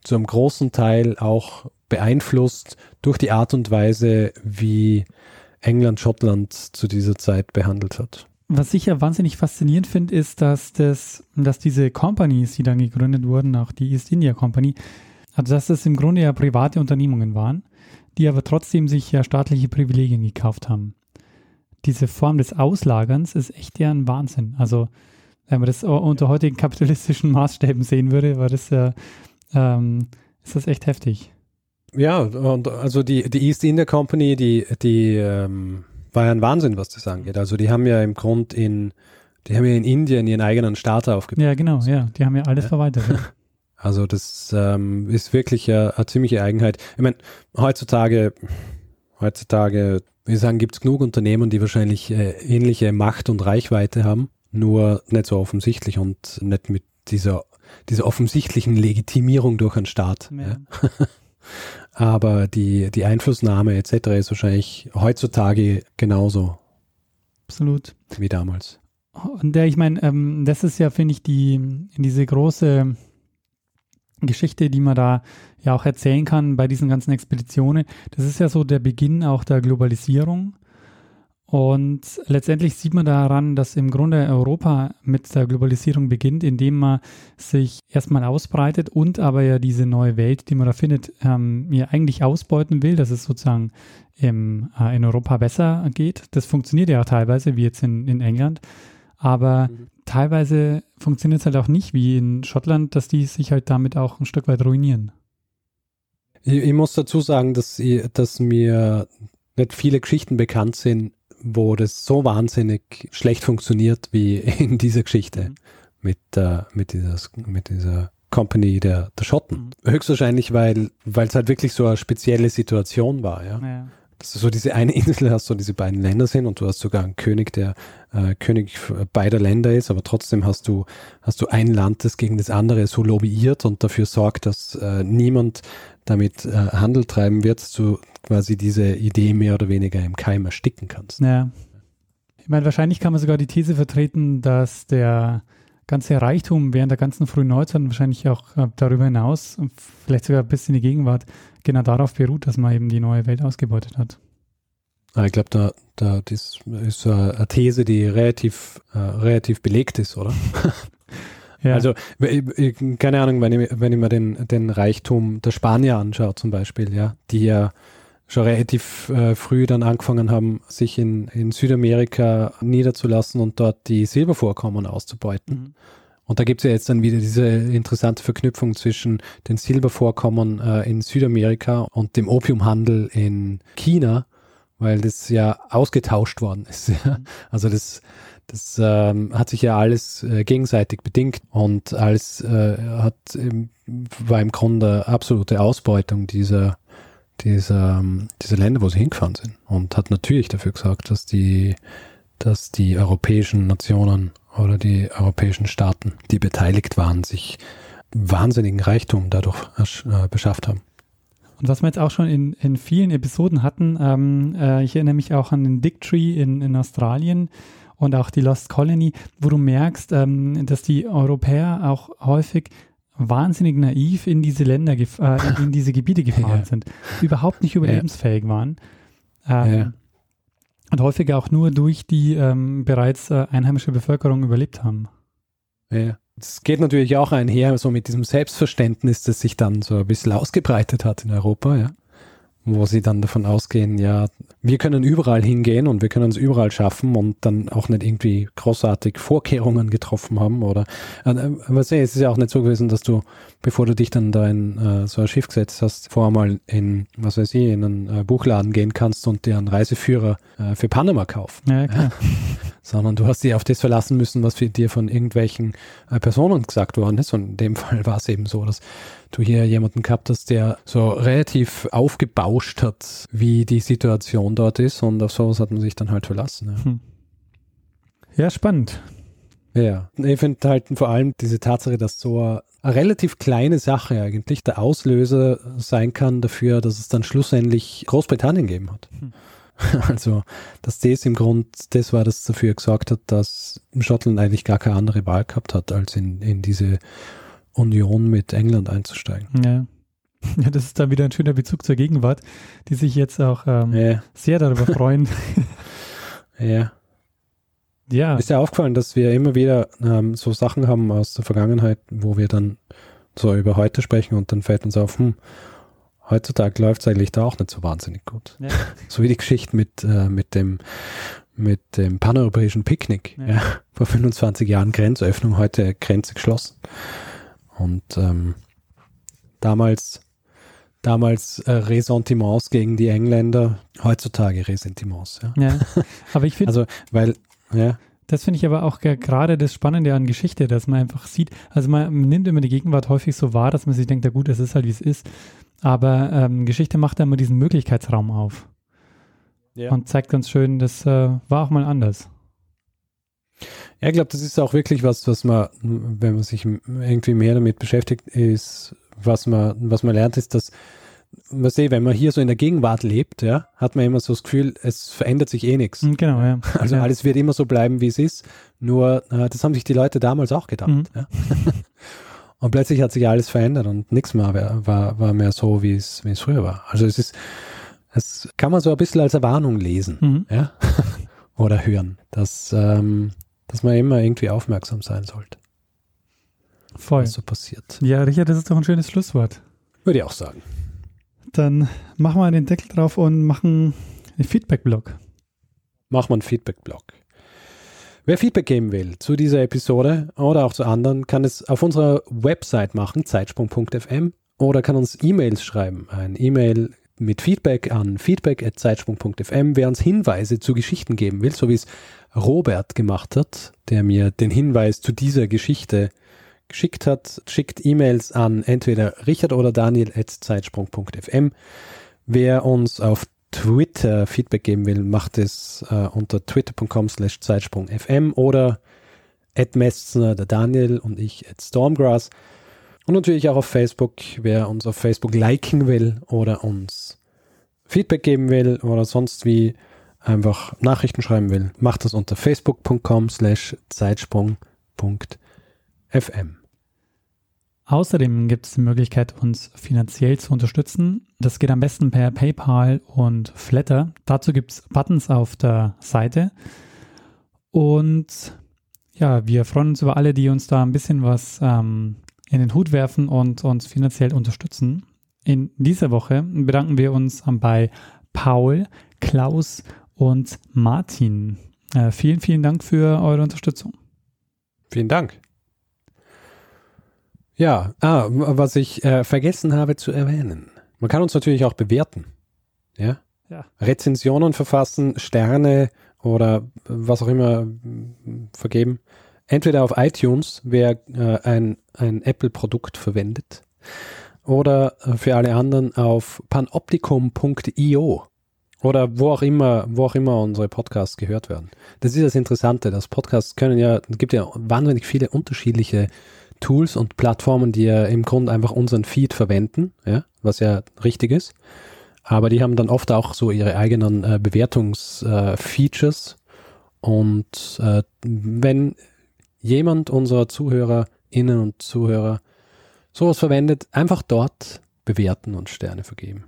zu einem großen Teil auch beeinflusst durch die Art und Weise, wie England Schottland zu dieser Zeit behandelt hat. Was ich ja wahnsinnig faszinierend finde, ist, dass, das, dass diese Companies, die dann gegründet wurden, auch die East India Company, also dass das im Grunde ja private Unternehmungen waren, die aber trotzdem sich ja staatliche Privilegien gekauft haben diese Form des Auslagerns ist echt ja ein Wahnsinn. Also, wenn man das unter heutigen kapitalistischen (laughs) Maßstäben sehen würde, war das ja, ähm, ist das echt heftig. Ja, und also die, die East India Company, die, die ähm, war ja ein Wahnsinn, was das angeht. Also die haben ja im Grund in, die haben ja in Indien ihren eigenen Staat aufgebaut. Ja, genau, ja. Die haben ja alles ja. verweitert. (laughs) Also das ähm, ist wirklich eine, eine ziemliche Eigenheit. Ich meine, heutzutage, heutzutage wir sagen, gibt es genug Unternehmen, die wahrscheinlich äh, ähnliche Macht und Reichweite haben, nur nicht so offensichtlich und nicht mit dieser, dieser offensichtlichen Legitimierung durch einen Staat. Ja. (laughs) aber die, die Einflussnahme etc. ist wahrscheinlich heutzutage genauso. Absolut. Wie damals. Und der, ich meine, ähm, das ist ja, finde ich, die, diese große Geschichte, die man da ja auch erzählen kann bei diesen ganzen Expeditionen. Das ist ja so der Beginn auch der Globalisierung. Und letztendlich sieht man daran, dass im Grunde Europa mit der Globalisierung beginnt, indem man sich erstmal ausbreitet und aber ja diese neue Welt, die man da findet, ähm, ja eigentlich ausbeuten will, dass es sozusagen im, äh, in Europa besser geht. Das funktioniert ja auch teilweise, wie jetzt in, in England. Aber mhm. Teilweise funktioniert es halt auch nicht, wie in Schottland, dass die sich halt damit auch ein Stück weit ruinieren. Ich, ich muss dazu sagen, dass, ich, dass mir nicht viele Geschichten bekannt sind, wo das so wahnsinnig schlecht funktioniert wie (laughs) in dieser Geschichte mhm. mit, äh, mit, dieser, mit dieser Company der, der Schotten. Mhm. Höchstwahrscheinlich, weil es halt wirklich so eine spezielle Situation war, ja. ja. Dass du so diese eine Insel hast, so diese beiden Länder sind und du hast sogar einen König, der äh, König beider Länder ist, aber trotzdem hast du, hast du ein Land, das gegen das andere so lobbyiert und dafür sorgt, dass äh, niemand damit äh, Handel treiben wird, dass du quasi diese Idee mehr oder weniger im Keim ersticken kannst. Ja. Ich meine, wahrscheinlich kann man sogar die These vertreten, dass der ganze Reichtum während der ganzen frühen Neuzeit wahrscheinlich auch äh, darüber hinaus, vielleicht sogar bis in die Gegenwart, genau darauf beruht, dass man eben die neue Welt ausgebeutet hat. Ah, ich glaube, da, da das ist eine These, die relativ, äh, relativ belegt ist, oder? (laughs) ja. Also, keine Ahnung, wenn ich, wenn ich mir den, den Reichtum der Spanier anschaue, zum Beispiel, ja, die ja schon relativ äh, früh dann angefangen haben, sich in, in Südamerika niederzulassen und dort die Silbervorkommen auszubeuten. Mhm. Und da gibt es ja jetzt dann wieder diese interessante Verknüpfung zwischen den Silbervorkommen äh, in Südamerika und dem Opiumhandel in China, weil das ja ausgetauscht worden ist. (laughs) Also das, das ähm, hat sich ja alles äh, gegenseitig bedingt und alles äh, hat, war im Grunde absolute Ausbeutung dieser dieser, dieser Länder, wo sie hingefahren sind. Und hat natürlich dafür gesagt, dass die, dass die europäischen Nationen oder die europäischen Staaten, die beteiligt waren, sich wahnsinnigen Reichtum dadurch äh, beschafft haben. Und was wir jetzt auch schon in, in vielen Episoden hatten, ähm, äh, ich erinnere mich auch an den Dick Tree in, in Australien und auch die Lost Colony, wo du merkst, ähm, dass die Europäer auch häufig wahnsinnig naiv in diese Länder, äh, in diese Gebiete (laughs) gefahren ja. sind, überhaupt nicht überlebensfähig ja. waren. Ähm, ja. Und häufig auch nur durch die ähm, bereits äh, einheimische Bevölkerung überlebt haben. Ja. Das geht natürlich auch einher so mit diesem Selbstverständnis, das sich dann so ein bisschen ausgebreitet hat in Europa, ja wo sie dann davon ausgehen, ja, wir können überall hingehen und wir können es überall schaffen und dann auch nicht irgendwie großartig Vorkehrungen getroffen haben oder, äh, aber es ist ja auch nicht so gewesen, dass du, bevor du dich dann da in äh, so ein Schiff gesetzt hast, vorher mal in, was weiß ich, in einen äh, Buchladen gehen kannst und dir einen Reiseführer äh, für Panama kaufen. Ja. Ja? (laughs) Sondern du hast dich auf das verlassen müssen, was für dir von irgendwelchen äh, Personen gesagt worden ist und in dem Fall war es eben so, dass du hier jemanden gehabt hast, der so relativ aufgebauscht hat, wie die Situation dort ist und auf sowas hat man sich dann halt verlassen. Ja, hm. ja spannend. Ja, ich finde halt vor allem diese Tatsache, dass so eine, relativ kleine Sache eigentlich der Auslöser sein kann dafür, dass es dann schlussendlich Großbritannien gegeben hat. Hm. (laughs) Also, dass das im Grund das war, das dafür gesorgt hat, dass Schottland eigentlich gar keine andere Wahl gehabt hat, als in, in diese Union mit England einzusteigen. Ja. Ja, das ist da wieder ein schöner Bezug zur Gegenwart, die sich jetzt auch ähm, ja. sehr darüber freuen. (laughs) ja. Ja. Ist ja aufgefallen, dass wir immer wieder ähm, so Sachen haben aus der Vergangenheit, wo wir dann so über heute sprechen und dann fällt uns auf, hm, heutzutage läuft es eigentlich da auch nicht so wahnsinnig gut. Ja. So wie die Geschichte mit, äh, mit dem mit dem paneuropäischen Picknick. Ja. ja. Vor 25 Jahren Grenzöffnung, heute Grenze geschlossen. Und ähm, damals, damals äh, Ressentiments gegen die Engländer, heutzutage Ressentiments. Ja, ja aber ich (laughs) finde. also, weil, ja. Das finde ich aber auch gerade das Spannende an Geschichte, dass man einfach sieht, also man nimmt immer die Gegenwart häufig so wahr, dass man sich denkt, ja gut, es ist halt wie es ist. Aber ähm, Geschichte macht da immer diesen Möglichkeitsraum auf. Ja. Und zeigt ganz schön, das äh, war auch mal anders. Ja, ich glaube, das ist auch wirklich was, was man, wenn man sich irgendwie mehr damit beschäftigt, ist, was man, was man lernt, ist, dass, man sieht, wenn man hier so in der Gegenwart lebt, ja, hat man immer so das Gefühl, es verändert sich eh nichts. Mhm, Genau, ja. (laughs) Also ja. alles wird immer so bleiben, wie es ist. Nur, äh, das haben sich die Leute damals auch gedacht. Mhm. Ja. (laughs) und plötzlich hat sich alles verändert und nichts mehr war, war, war mehr so, wie es, wie es früher war. Also es ist, es kann man so ein bisschen als eine Warnung lesen, Mhm. ja, (laughs) oder hören, dass, ähm, dass man immer irgendwie aufmerksam sein sollte, Voll. was so passiert. Ja, Richard, das ist doch ein schönes Schlusswort. Würde ich auch sagen. Dann machen wir den Deckel drauf und machen einen Feedback-Blog. machen wir einen Feedback-Blog. Wer Feedback geben will zu dieser Episode oder auch zu anderen, kann es auf unserer Website machen, zeitsprung.fm, oder kann uns E-Mails schreiben. Ein E-Mail mit Feedback an feedback.zeitsprung.fm. Wer uns Hinweise zu Geschichten geben will, so wie es Robert gemacht hat, der mir den Hinweis zu dieser Geschichte geschickt hat, schickt E-Mails an entweder Richard oder Daniel at zeitsprung.fm. Wer uns auf Twitter Feedback geben will, macht es äh, unter twitter.com slash zeitsprungfm oder at Messner, der Daniel und ich at Stormgrass. Und natürlich auch auf Facebook, wer uns auf Facebook liken will oder uns Feedback geben will oder sonst wie einfach Nachrichten schreiben will, macht das unter facebook.com slash zeitsprung.fm. Außerdem gibt es die Möglichkeit, uns finanziell zu unterstützen. Das geht am besten per PayPal und Flatter. Dazu gibt es Buttons auf der Seite. Und ja, wir freuen uns über alle, die uns da ein bisschen was ähm, in den Hut werfen und uns finanziell unterstützen. In dieser Woche bedanken wir uns bei Paul, Klaus und Martin. Äh, vielen, vielen Dank für eure Unterstützung. Vielen Dank. Ja, ah, was ich äh, vergessen habe zu erwähnen. Man kann uns natürlich auch bewerten. Ja? Ja. Rezensionen verfassen, Sterne oder was auch immer mm, vergeben. Entweder auf iTunes, wer äh, ein, ein Apple-Produkt verwendet, oder äh, für alle anderen auf panoptikum.io oder wo auch immer, wo auch immer unsere Podcasts gehört werden. Das ist das Interessante. Das Podcasts können ja, es gibt ja wahnsinnig viele unterschiedliche Tools und Plattformen, die ja im Grunde einfach unseren Feed verwenden, ja, was ja richtig ist. Aber die haben dann oft auch so ihre eigenen äh, Bewertungsfeatures. und äh, wenn jemand unserer ZuhörerInnen und Zuhörer sowas verwendet, einfach dort bewerten und Sterne vergeben.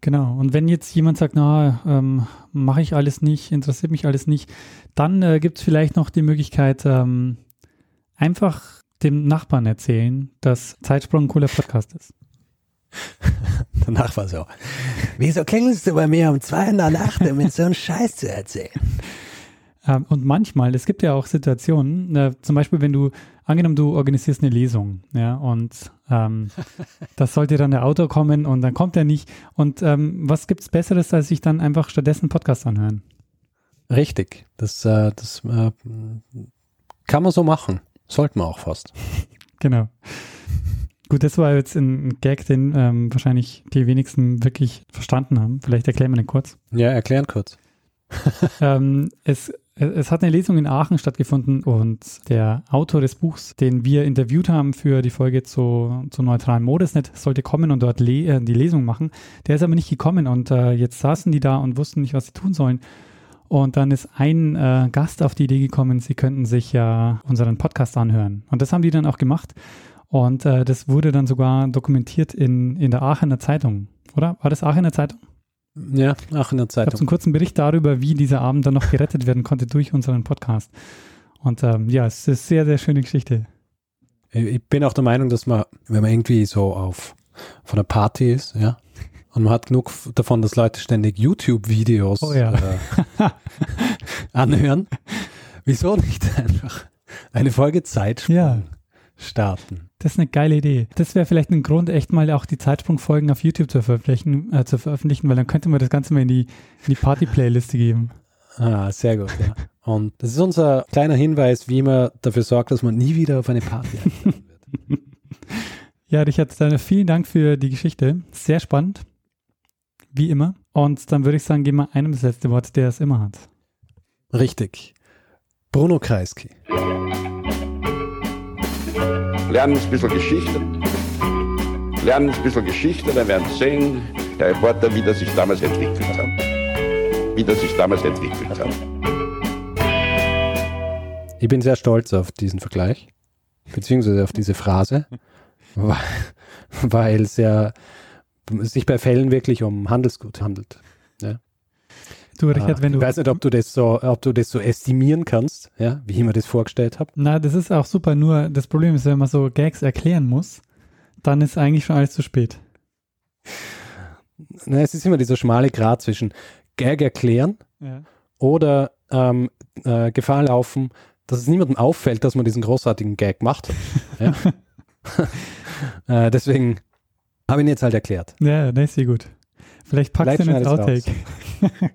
Genau. Und wenn jetzt jemand sagt, na, ähm, mache ich alles nicht, interessiert mich alles nicht, dann äh, gibt es vielleicht noch die Möglichkeit, ähm, einfach dem Nachbarn erzählen, dass Zeitsprung ein cooler Podcast ist. (laughs) Danach war so. Wieso klingelst du bei mir um zwei in der Nacht, um mir so einen Scheiß zu erzählen? Ähm, und manchmal, es gibt ja auch Situationen, äh, zum Beispiel, wenn du, angenommen, du organisierst eine Lesung, ja, und ähm, (laughs) das sollte dann der Autor kommen und dann kommt er nicht. Und ähm, was gibt's Besseres, als sich dann einfach stattdessen Podcast anhören? Richtig. Das, äh, das äh, kann man so machen. Sollte man auch fast. (laughs) Genau. Gut, das war jetzt ein Gag, den ähm, wahrscheinlich die wenigsten wirklich verstanden haben. Vielleicht erklären wir den kurz. Ja, erklären kurz. ähm, (laughs) es, es hat eine Lesung in Aachen stattgefunden und der Autor des Buchs, den wir interviewt haben für die Folge zu, zu neutralen Modesnet, sollte kommen und dort le äh, die Lesung machen. Der ist aber nicht gekommen und äh, jetzt saßen die da und wussten nicht, was sie tun sollen. Und dann ist ein äh, Gast auf die Idee gekommen, sie könnten sich ja unseren Podcast anhören. Und das haben die dann auch gemacht. Und äh, das wurde dann sogar dokumentiert in, in der Aachener Zeitung, oder? War das Aachener Zeitung? Ja, auch in der Ich habe Zeitung. einen kurzen Bericht darüber, wie dieser Abend dann noch gerettet werden konnte durch unseren Podcast. Und ähm, ja, es ist eine sehr, sehr schöne Geschichte. Ich bin auch der Meinung, dass man, wenn man irgendwie so auf von einer Party ist, ja, und man hat genug davon, dass Leute ständig YouTube-Videos Oh ja. äh, (laughs) anhören, wieso nicht einfach eine Folge Zeitsprung Ja. Starten? Das ist eine geile Idee. Das wäre vielleicht ein Grund, echt mal auch die Zeitsprungfolgen auf YouTube zu veröffentlichen, äh, zu veröffentlichen, weil dann könnte man das Ganze mal in die, in die Party-Playliste geben. Ah, sehr gut, ja. Und das ist unser kleiner Hinweis, wie man dafür sorgt, dass man nie wieder auf eine Party eingeladen wird. (laughs) Ja, Richard, dann vielen Dank für die Geschichte. Sehr spannend. Wie immer. Und dann würde ich sagen, geben wir einem das letzte Wort, der es immer hat. Richtig. Bruno Kreisky. Lernen ein bisschen Geschichte. lernen ein bisschen Geschichte, dann werden Sie sehen, der Reporter, wie das sich damals entwickelt hat. Wie das sich damals entwickelt hat. Ich bin sehr stolz auf diesen Vergleich, beziehungsweise auf diese Phrase, (laughs) weil, weil es ja sich bei Fällen wirklich um Handelsgut handelt. Ja. Du, Richard, Ah, wenn du. ich weiß nicht, ob du das so, ob du das so estimieren kannst, ja, wie ich mir das vorgestellt habe. Na, das ist auch super, nur das Problem ist, wenn man so Gags erklären muss, dann ist eigentlich schon alles zu spät. Na, es ist immer dieser schmale Grat zwischen Gag erklären Ja. oder ähm, äh, Gefahr laufen, dass es niemandem auffällt, dass man diesen großartigen Gag macht. (laughs) ja. (laughs) äh, deswegen habe ich ihn jetzt halt erklärt. Ja, das ist sehr gut. Vielleicht packst Vielleicht du ihn ins Outtake. (laughs)